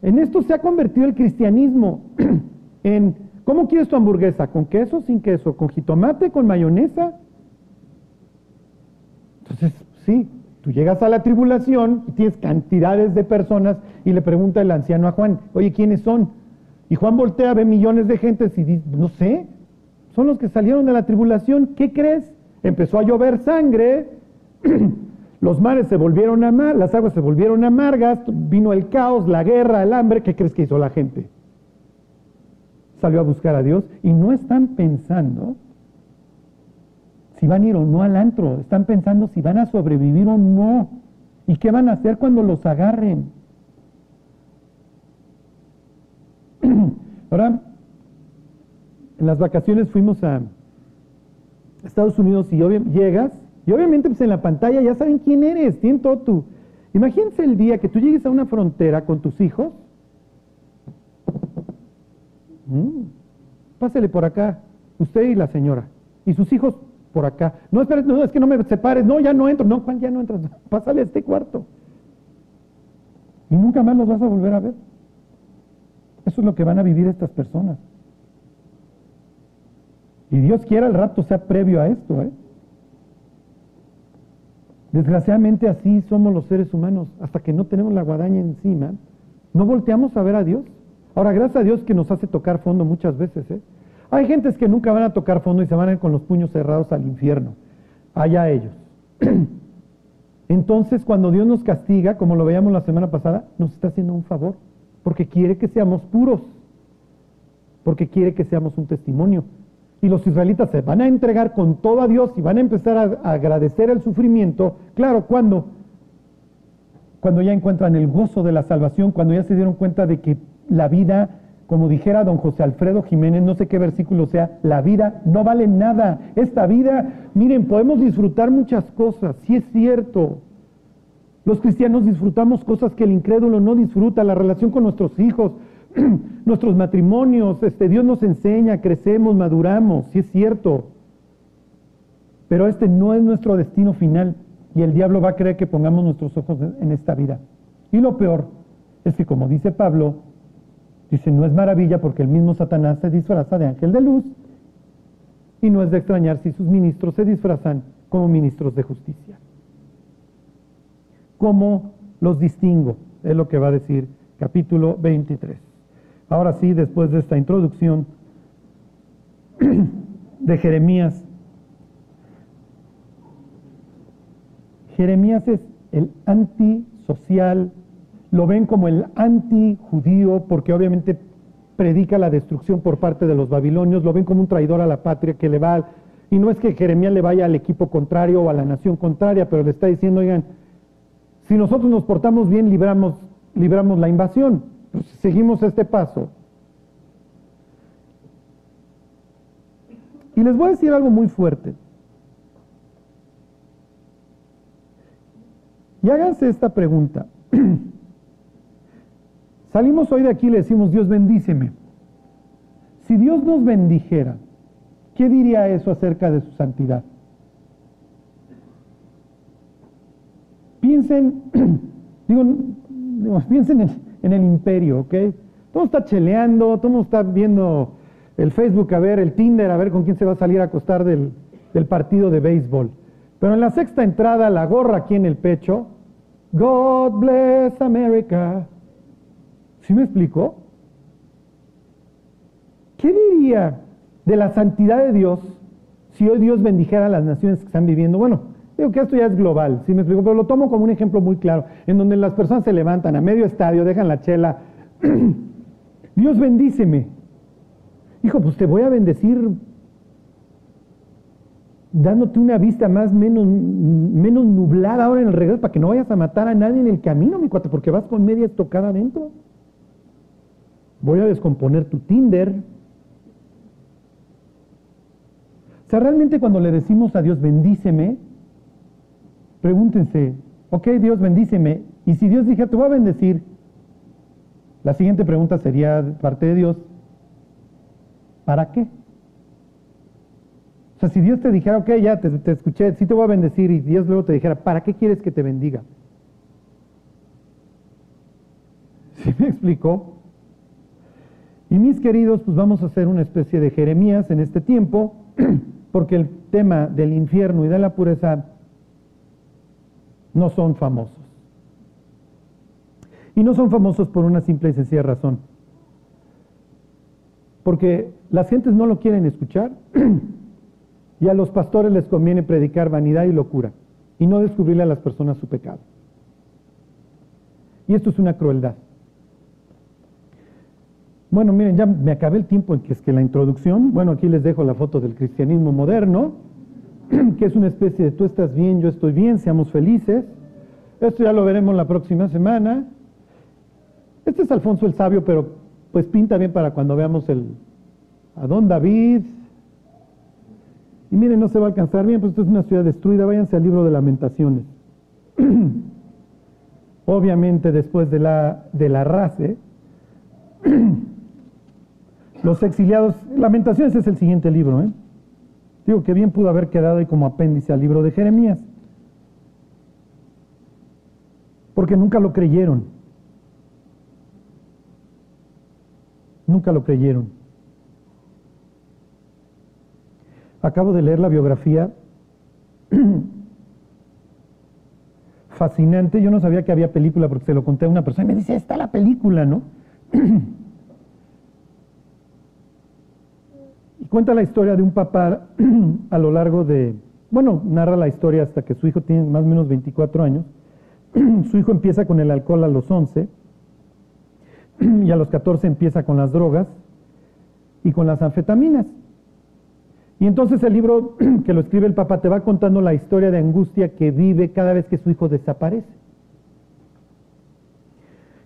En esto se ha convertido el cristianismo en, ¿cómo quieres tu hamburguesa? ¿Con queso, sin queso? ¿Con jitomate, con mayonesa? Entonces, sí, tú llegas a la tribulación y tienes cantidades de personas y le pregunta el anciano a Juan, oye, ¿quiénes son? Y Juan voltea, ve millones de gente y dice, no sé, son los que salieron de la tribulación, ¿qué crees? Empezó a llover sangre, los mares se volvieron a mar, las aguas se volvieron amargas, vino el caos, la guerra, el hambre, ¿qué crees que hizo la gente? Salió a buscar a Dios y no están pensando si van a ir o no al antro, están pensando si van a sobrevivir o no y qué van a hacer cuando los agarren. Ahora, en las vacaciones fuimos a Estados Unidos y llegas y obviamente pues en la pantalla ya saben quién eres, tienen todo tu... Imagínense el día que tú llegues a una frontera con tus hijos. Mm, pásele por acá, usted y la señora, y sus hijos por acá. No, espera, no, es que no me separes, no, ya no entro, no, Juan, ya no entras, pásale a este cuarto. Y nunca más los vas a volver a ver. Eso es lo que van a vivir estas personas. Y Dios quiera el rapto sea previo a esto. ¿eh? Desgraciadamente así somos los seres humanos. Hasta que no tenemos la guadaña encima, no volteamos a ver a Dios. Ahora, gracias a Dios que nos hace tocar fondo muchas veces. ¿eh? Hay gentes que nunca van a tocar fondo y se van a con los puños cerrados al infierno. Allá ellos. Entonces, cuando Dios nos castiga, como lo veíamos la semana pasada, nos está haciendo un favor porque quiere que seamos puros, porque quiere que seamos un testimonio. Y los israelitas se van a entregar con todo a Dios y van a empezar a, agradecer el sufrimiento. Claro, cuando cuando ya encuentran el gozo de la salvación, cuando ya se dieron cuenta de que la vida, como dijera don José Alfredo Jiménez, no sé qué versículo sea, la vida no vale nada. Esta vida, miren, podemos disfrutar muchas cosas, sí es cierto, los cristianos disfrutamos cosas que el incrédulo no disfruta, la relación con nuestros hijos, nuestros matrimonios, este, Dios nos enseña, crecemos, maduramos, sí es cierto. Pero este no es nuestro destino final y el diablo va a creer que pongamos nuestros ojos en esta vida. Y lo peor es que como dice Pablo, dice, no es maravilla porque el mismo Satanás se disfraza de ángel de luz y no es de extrañar si sus ministros se disfrazan como ministros de justicia. ¿Cómo los distingo? Es lo que va a decir capítulo 23. Ahora sí, después de esta introducción de Jeremías, Jeremías es el antisocial, lo ven como el antijudío porque obviamente predica la destrucción por parte de los babilonios, lo ven como un traidor a la patria que le va, y no es que Jeremías le vaya al equipo contrario o a la nación contraria, pero le está diciendo, oigan, si nosotros nos portamos bien, libramos, libramos la invasión. Pues, seguimos este paso. Y les voy a decir algo muy fuerte. Y háganse esta pregunta. Salimos hoy de aquí y le decimos, Dios bendíceme. Si Dios nos bendijera, ¿qué diría eso acerca de su santidad? piensen, digo, piensen en, el imperio, ¿ok? Todo está cheleando, todo está viendo el Facebook a ver, el Tinder a ver con quién se va a salir a acostar del, del partido de béisbol. Pero en la sexta entrada, la gorra aquí en el pecho, God bless America. ¿Sí me explico? ¿Qué diría de la santidad de Dios si hoy Dios bendijera a las naciones que están viviendo? Bueno, digo que esto ya es global, ¿sí me explico? Pero lo tomo como un ejemplo muy claro, en donde las personas se levantan a medio estadio, dejan la chela. Dios bendíceme. Hijo, pues te voy a bendecir dándote una vista más menos, menos nublada ahora en el regreso para que no vayas a matar a nadie en el camino, mi cuate, porque vas con media estocada adentro. Voy a descomponer tu Tinder. O sea, realmente cuando le decimos a Dios, bendíceme, pregúntense, ok, Dios, bendíceme. Y si Dios dije, te voy a bendecir, la siguiente pregunta sería, parte de Dios, ¿para qué? O sea, si Dios te dijera, ok, ya te, escuché, sí te voy a bendecir, y Dios luego te dijera, ¿para qué quieres que te bendiga? ¿Sí me explicó? Y mis queridos, pues vamos a hacer una especie de Jeremías en este tiempo, porque el tema del infierno y de la pureza no son famosos. Y no son famosos por una simple y sencilla razón. Porque las gentes no lo quieren escuchar Y a los pastores les conviene predicar vanidad y locura y no descubrirle a las personas su pecado. Y esto es una crueldad. Bueno, miren, ya me acabé el tiempo en que es que la introducción, bueno, aquí les dejo la foto del cristianismo moderno, que es una especie de tú estás bien, yo estoy bien, seamos felices. Esto ya lo veremos la próxima semana. Este es Alfonso el Sabio, pero pues pinta bien para cuando veamos el a Don David, y miren, no se va a alcanzar bien, pues esto es una ciudad destruida, váyanse al libro de lamentaciones. Obviamente después de la, de la race, los exiliados, lamentaciones es el siguiente libro, ¿eh? digo que bien pudo haber quedado ahí como apéndice al libro de Jeremías, porque nunca lo creyeron, nunca lo creyeron. Acabo de leer la biografía. Fascinante. Yo no sabía que había película porque se lo conté a una persona y me dice, está la película, ¿no? cuenta la historia de un papá a lo largo de, bueno, narra la historia hasta que su hijo tiene más o menos 24 años. su hijo empieza con el alcohol a los 11 y a los 14 empieza con las drogas y con las anfetaminas. Y entonces el libro que lo escribe el papá te va contando la historia de angustia que vive cada vez que su hijo desaparece.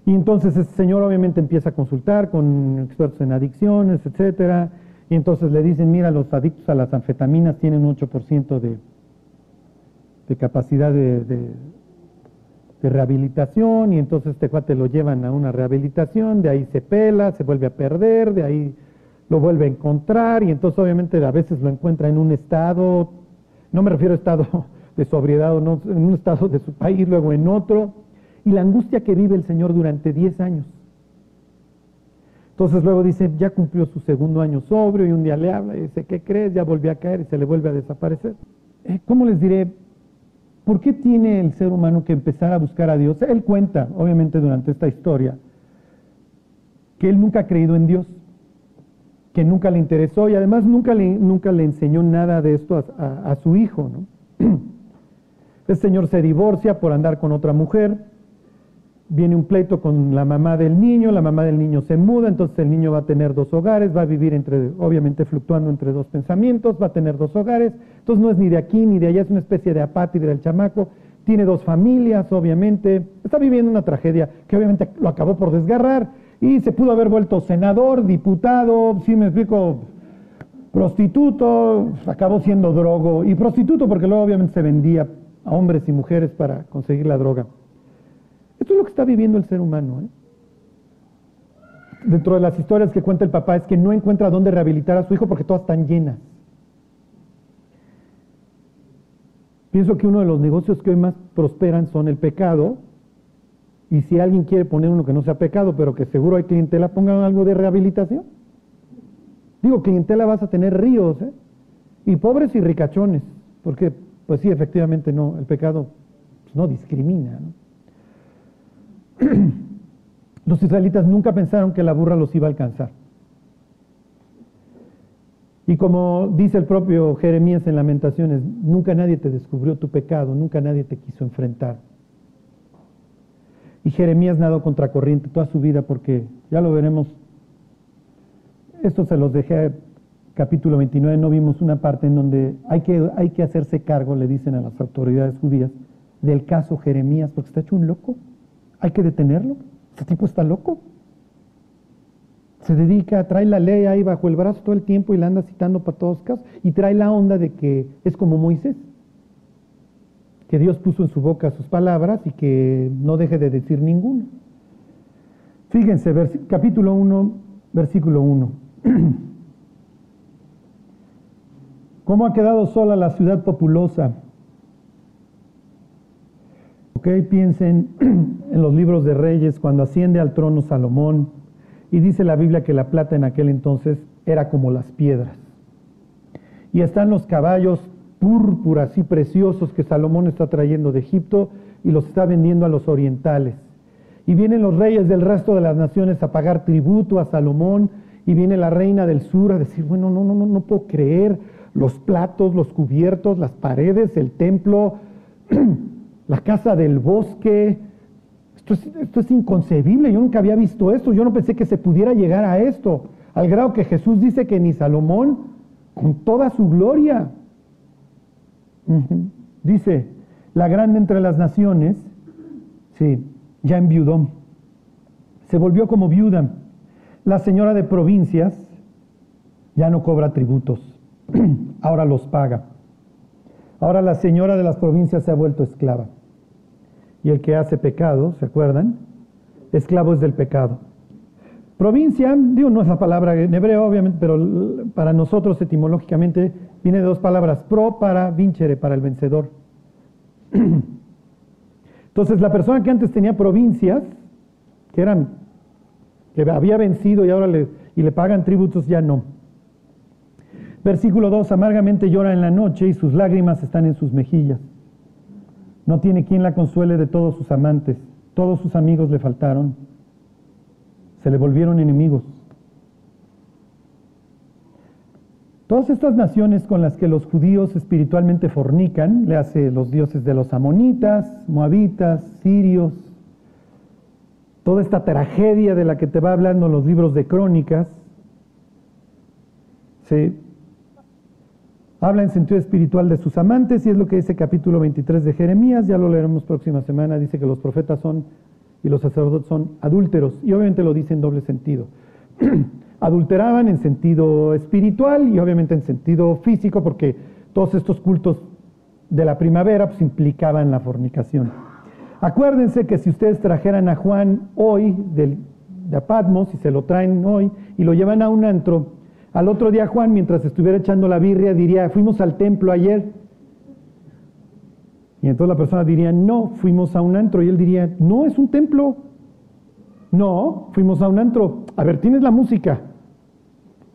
Y entonces ese señor obviamente empieza a consultar con expertos en adicciones, etcétera, y entonces le dicen, mira, los adictos a las anfetaminas tienen un 8% de, de capacidad de, de, rehabilitación, y entonces este cuate lo llevan a una rehabilitación, de ahí se pela, se vuelve a perder, de ahí lo vuelve a encontrar y entonces obviamente a veces lo encuentra en un estado, no me refiero a estado de sobriedad, no, en un estado de su país, luego en otro, y la angustia que vive el Señor durante 10 años. Entonces luego dice, ya cumplió su segundo año sobrio y un día le habla y dice, ¿qué crees? Ya volvió a caer y se le vuelve a desaparecer. Eh, ¿Cómo les diré? ¿Por qué tiene el ser humano que empezar a buscar a Dios? Él cuenta, obviamente durante esta historia, que él nunca ha creído en Dios que nunca le interesó y además nunca le, nunca le enseñó nada de esto a, su hijo. El señor se divorcia por andar con otra mujer, viene un pleito con la mamá del niño, la mamá del niño se muda, entonces el niño va a tener dos hogares, va a vivir entre, obviamente fluctuando entre dos pensamientos, va a tener dos hogares, entonces no es ni de aquí ni de allá, es una especie de apátrida del chamaco, tiene dos familias, obviamente, está viviendo una tragedia que obviamente lo acabó por desgarrar, y se pudo haber vuelto senador, diputado, si me explico, prostituto, acabó siendo drogo y prostituto porque luego obviamente se vendía a hombres y mujeres para conseguir la droga. Esto es lo que está viviendo el ser humano. ¿eh? Dentro de las historias que cuenta el papá es que no encuentra dónde rehabilitar a su hijo porque todas están llenas. Pienso que uno de los negocios que hoy más prosperan son el pecado y si alguien quiere poner uno que no sea pecado, pero que seguro hay clientela, pongan algo de rehabilitación. Digo, clientela vas a tener ríos, ¿eh? y pobres y ricachones, porque pues sí, efectivamente no, el pecado pues, no discrimina. Los israelitas nunca pensaron que la burra los iba a alcanzar. Y como dice el propio Jeremías en Lamentaciones, nunca nadie te descubrió tu pecado, nunca nadie te quiso enfrentar. Y Jeremías nadó contracorriente toda su vida porque, ya lo veremos, esto se los dejé capítulo 29, no vimos una parte en donde hay que, hay que hacerse cargo, le dicen a las autoridades judías, del caso Jeremías, porque está hecho un loco, hay que detenerlo, este tipo está loco se dedica, trae la ley ahí bajo el brazo todo el tiempo y la anda citando para todos casos, y trae la onda de que es como Moisés, que Dios puso en su boca sus palabras y que no deje de decir ninguna. Fíjense, capítulo 1, versículo 1. ¿Cómo ha quedado sola la ciudad populosa? Ok, piensen en los libros de reyes, cuando asciende al trono Salomón, y dice la Biblia que la plata en aquel entonces era como las piedras. Y están los caballos púrpuras y preciosos que Salomón está trayendo de Egipto y los está vendiendo a los orientales. Y vienen los reyes del resto de las naciones a pagar tributo a Salomón y viene la reina del sur a decir, bueno, no, no, no, no puedo creer los platos, los cubiertos, las paredes, el templo, la casa del bosque, esto es, inconcebible, yo nunca había visto esto, yo no pensé que se pudiera llegar a esto, al grado que Jesús dice que ni Salomón, con toda su gloria, dice, la grande entre las naciones, sí, ya enviudó, se volvió como viuda, la señora de provincias ya no cobra tributos, ahora los paga. Ahora la señora de las provincias se ha vuelto esclava y el que hace pecado, ¿se acuerdan? Esclavo es del pecado. Provincia, digo, no es la palabra en hebreo, obviamente, pero para nosotros etimológicamente viene de dos palabras, pro para vincere, para el vencedor. Entonces, la persona que antes tenía provincias, que eran, que había vencido y ahora le, y le pagan tributos, ya no. Versículo 2, amargamente llora en la noche y sus lágrimas están en sus mejillas. No tiene quien la consuele de todos sus amantes. Todos sus amigos le faltaron. Se le volvieron enemigos. Todas estas naciones con las que los judíos espiritualmente fornican, le hace los dioses de los amonitas, moabitas, sirios, toda esta tragedia de la que te va hablando los libros de crónicas, se Habla en sentido espiritual de sus amantes y es lo que dice capítulo 23 de Jeremías, ya lo leeremos próxima semana, dice que los profetas son y los sacerdotes son adúlteros y obviamente lo dice en doble sentido. Adulteraban en sentido espiritual y obviamente en sentido físico porque todos estos cultos de la primavera pues, implicaban la fornicación. Acuérdense que si ustedes trajeran a Juan hoy del, de Patmos y se lo traen hoy y lo llevan a un antro, al otro día Juan, mientras estuviera echando la birria, diría, fuimos al templo ayer. Y entonces la persona diría, no, fuimos a un antro. Y él diría, no, es un templo. No, fuimos a un antro. A ver, tienes la música.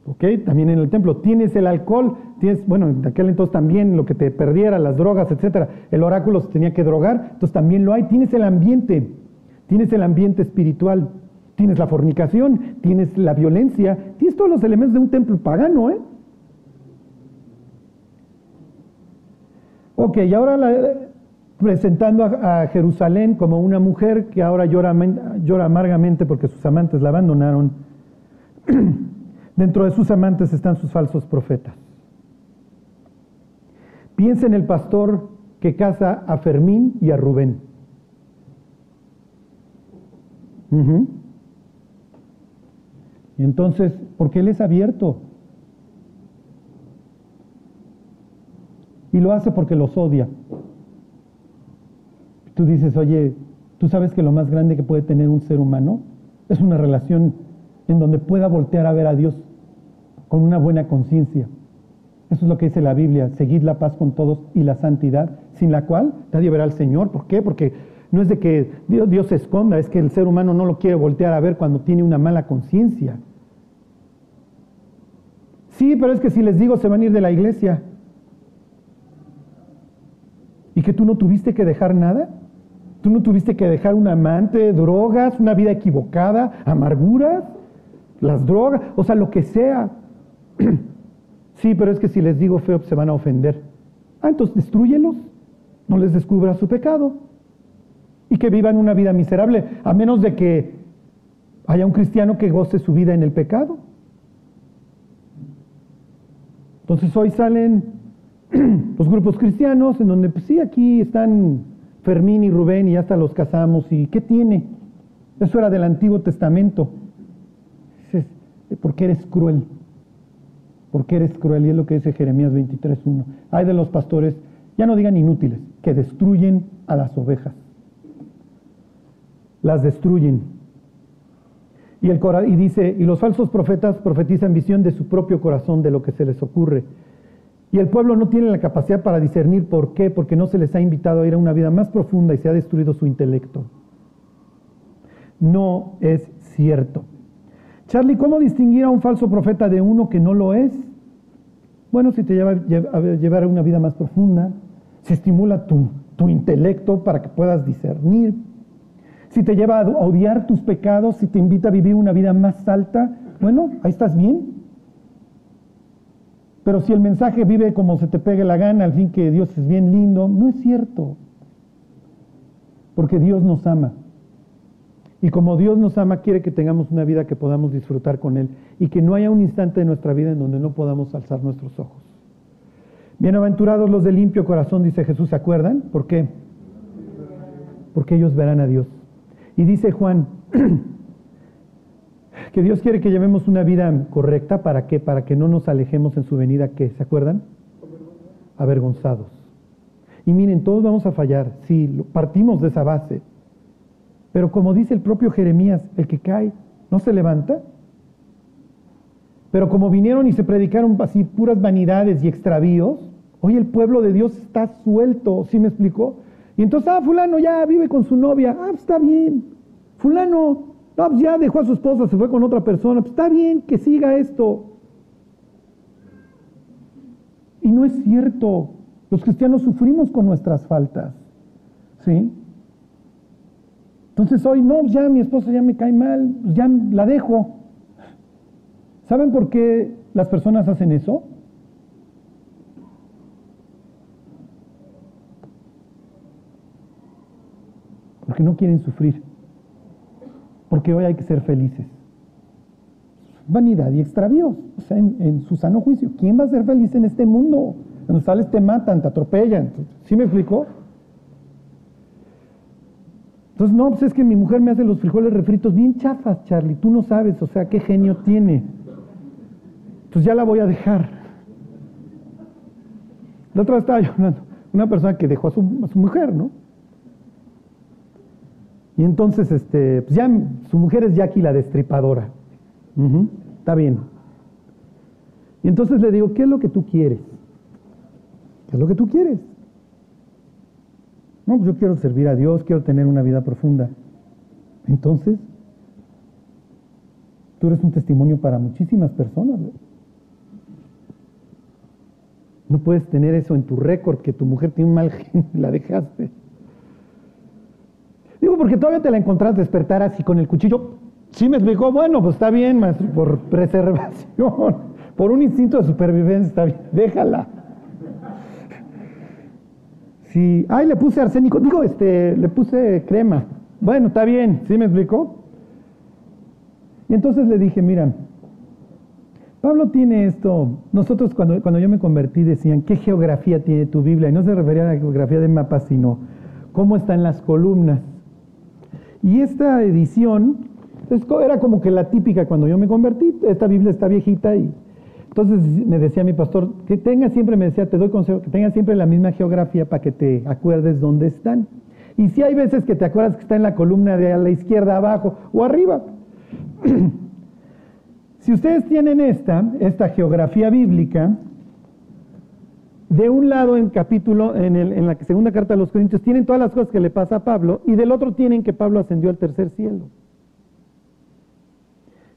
¿Ok? También en el templo. Tienes el alcohol. Tienes, bueno, en aquel entonces también lo que te perdiera, las drogas, etcétera. El oráculo se tenía que drogar. Entonces también lo hay. Tienes el ambiente. Tienes el ambiente espiritual. Tienes la fornicación, tienes la violencia, tienes todos los elementos de un templo pagano, ¿eh? Ok, y ahora presentando a, Jerusalén como una mujer que ahora llora, llora amargamente porque sus amantes la abandonaron. Dentro de sus amantes están sus falsos profetas. Piensa en el pastor que casa a Fermín y a Rubén. Y entonces, porque Él es abierto. Y lo hace porque los odia. Tú dices, oye, ¿tú sabes que lo más grande que puede tener un ser humano es una relación en donde pueda voltear a ver a Dios con una buena conciencia? Eso es lo que dice la Biblia, seguid la paz con todos y la santidad, sin la cual nadie verá al Señor. ¿Por qué? Porque no es de que Dios, se esconda, es que el ser humano no lo quiere voltear a ver cuando tiene una mala conciencia. Sí, pero es que si les digo se van a ir de la iglesia. ¿Y que tú no tuviste que dejar nada? ¿Tú no tuviste que dejar un amante, drogas, una vida equivocada, amarguras, las drogas, o sea, lo que sea? sí, pero es que si les digo feo, se van a ofender. Ah, entonces destruyelos, no les descubra su pecado y que vivan una vida miserable, a menos de que haya un cristiano que goce su vida en el pecado. Entonces hoy salen los grupos cristianos en donde, pues sí, aquí están Fermín y Rubén y hasta los casamos. ¿Y qué tiene? Eso era del Antiguo Testamento. Dices, ¿por qué eres cruel? ¿Por qué eres cruel? Y es lo que dice Jeremías 23.1. Hay de los pastores, ya no digan inútiles, que destruyen a las ovejas. Las destruyen. Y, el, y dice, y los falsos profetas profetizan visión de su propio corazón, de lo que se les ocurre. Y el pueblo no tiene la capacidad para discernir por qué, porque no se les ha invitado a ir a una vida más profunda y se ha destruido su intelecto. No es cierto. Charlie, ¿cómo distinguir a un falso profeta de uno que no lo es? Bueno, si te lleva a llevar a una vida más profunda, se estimula tu, tu intelecto para que puedas discernir. Si te lleva a odiar tus pecados, si te invita a vivir una vida más alta, bueno, ahí estás bien. Pero si el mensaje vive como se te pegue la gana, al fin que Dios es bien lindo, no es cierto. Porque Dios nos ama. Y como Dios nos ama, quiere que tengamos una vida que podamos disfrutar con Él y que no haya un instante de nuestra vida en donde no podamos alzar nuestros ojos. Bienaventurados los de limpio corazón, dice Jesús, ¿se acuerdan? ¿Por qué? Porque ellos verán a Dios. Y dice Juan, que Dios quiere que llevemos una vida correcta, ¿para qué? Para que no nos alejemos en su venida, ¿qué? ¿Se acuerdan? Avergonzados. Y miren, todos vamos a fallar, sí, partimos de esa base. Pero como dice el propio Jeremías, el que cae no se levanta. Pero como vinieron y se predicaron así puras vanidades y extravíos, hoy el pueblo de Dios está suelto, ¿sí me explicó? Y entonces, ah, fulano ya vive con su novia, ah, está bien. Fulano no, pues ya dejó a su esposa, se fue con otra persona. Pues está bien que siga esto. Y no es cierto. Los cristianos sufrimos con nuestras faltas. ¿Sí? Entonces hoy, no, pues ya mi esposa ya me cae mal, pues ya la dejo. ¿Saben por qué las personas hacen eso? Porque no quieren sufrir porque hoy hay que ser felices. Vanidad y extravíos, o sea, en, su sano juicio. ¿Quién va a ser feliz en este mundo? Cuando sales te matan, te atropellan. ¿Sí me explicó? Entonces, no, pues es que mi mujer me hace los frijoles refritos bien chafas, Charlie. Tú no sabes, o sea, qué genio tiene. Entonces ya la voy a dejar. La otra vez estaba hablando, una persona que dejó a su mujer, ¿no? Y entonces, este, pues ya su mujer es Jackie la destripadora. está bien. Y entonces le digo, ¿qué es lo que tú quieres? ¿Qué es lo que tú quieres? No, pues yo quiero servir a Dios, quiero tener una vida profunda. Entonces, tú eres un testimonio para muchísimas personas. No puedes tener eso en tu récord, que tu mujer tiene un mal gen, la dejaste. Digo, porque todavía te la encontrás despertar así con el cuchillo. Sí me explicó, bueno, pues está bien, maestro, por preservación, por un instinto de supervivencia, está bien, déjala. Sí, ay, le puse arsénico, digo, este, le puse crema. Bueno, está bien, ¿sí me explicó? Y entonces le dije, mira, Pablo tiene esto. Nosotros cuando, cuando yo me convertí decían, ¿qué geografía tiene tu Biblia? Y no se refería a la geografía de mapas, sino cómo están las columnas. Y esta edición era como que la típica cuando yo me convertí. Esta Biblia está viejita y entonces me decía mi pastor, que tenga siempre, me decía, te doy consejo, que tenga siempre la misma geografía para que te acuerdes dónde están. Y si hay veces que te acuerdas que está en la columna de a la izquierda abajo o arriba. si ustedes tienen esta, esta geografía bíblica, de un lado en capítulo, en, el, la segunda carta a los Corintios, tienen todas las cosas que le pasa a Pablo, y del otro tienen que Pablo ascendió al tercer cielo.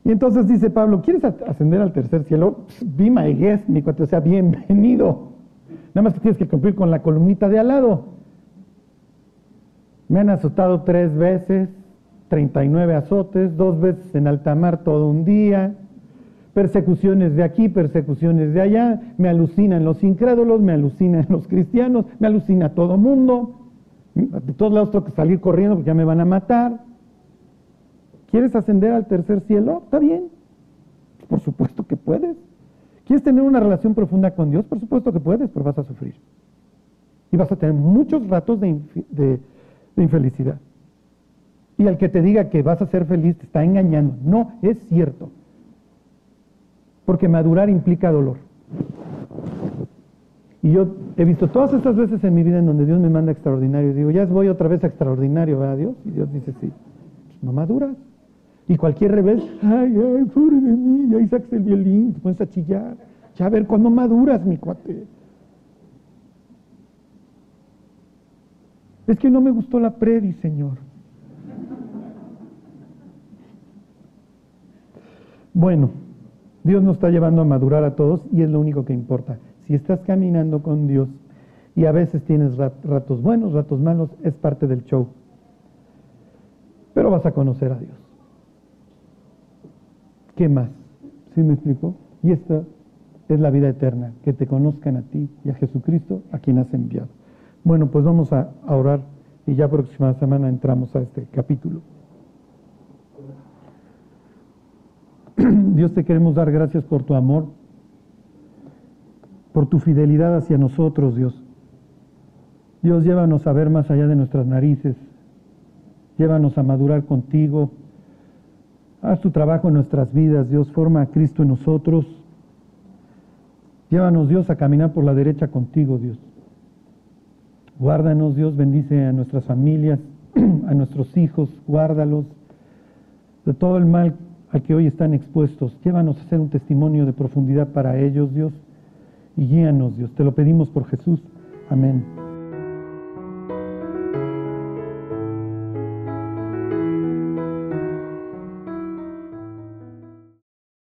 Y entonces dice Pablo, ¿quieres ascender al tercer cielo? Be my guest, mi cuate, o sea, bienvenido. Nada más que tienes que cumplir con la columnita de al lado. Me han azotado tres veces, 39 azotes, dos veces en alta mar todo un día, persecuciones de aquí, persecuciones de allá, me alucinan los incrédulos, me alucinan los cristianos, me alucina todo mundo. De todos lados tengo que salir corriendo porque ya me van a matar. ¿Quieres ascender al tercer cielo? Está bien. Por supuesto que puedes. ¿Quieres tener una relación profunda con Dios? Por supuesto que puedes, pero vas a sufrir. Y vas a tener muchos ratos de, de infelicidad. Y el que te diga que vas a ser feliz te está engañando. No, es cierto. Porque madurar implica dolor. Y yo he visto todas estas veces en mi vida en donde Dios me manda extraordinario. Digo, ya voy otra vez a extraordinario, ¿verdad Dios? Y Dios dice, sí. Pues no maduras. Y cualquier revés, ay, ay, pobre de mí, y ahí sacas el violín, te pones a chillar. Ya a ver, ¿cuándo maduras, mi cuate? Es que no me gustó la predi, Señor. Bueno, Dios nos está llevando a madurar a todos y es lo único que importa. Si estás caminando con Dios y a veces tienes ratos buenos, ratos malos, es parte del show. Pero vas a conocer a Dios. ¿Qué más? ¿Sí me explico? Y esta es la vida eterna, que te conozcan a ti y a Jesucristo, a quien has enviado. Bueno, pues vamos a, orar y ya próxima semana entramos a este capítulo. Dios te queremos dar gracias por tu amor, por tu fidelidad hacia nosotros, Dios. Dios, llévanos a ver más allá de nuestras narices, llévanos a madurar contigo. Haz tu trabajo en nuestras vidas, Dios, forma a Cristo en nosotros. Llévanos, Dios, a caminar por la derecha contigo, Dios. Guárdanos, Dios, bendice a nuestras familias, a nuestros hijos, guárdalos de todo el mal al que hoy están expuestos. Llévanos a ser un testimonio de profundidad para ellos, Dios, y guíanos, Dios. Te lo pedimos por Jesús. Amén.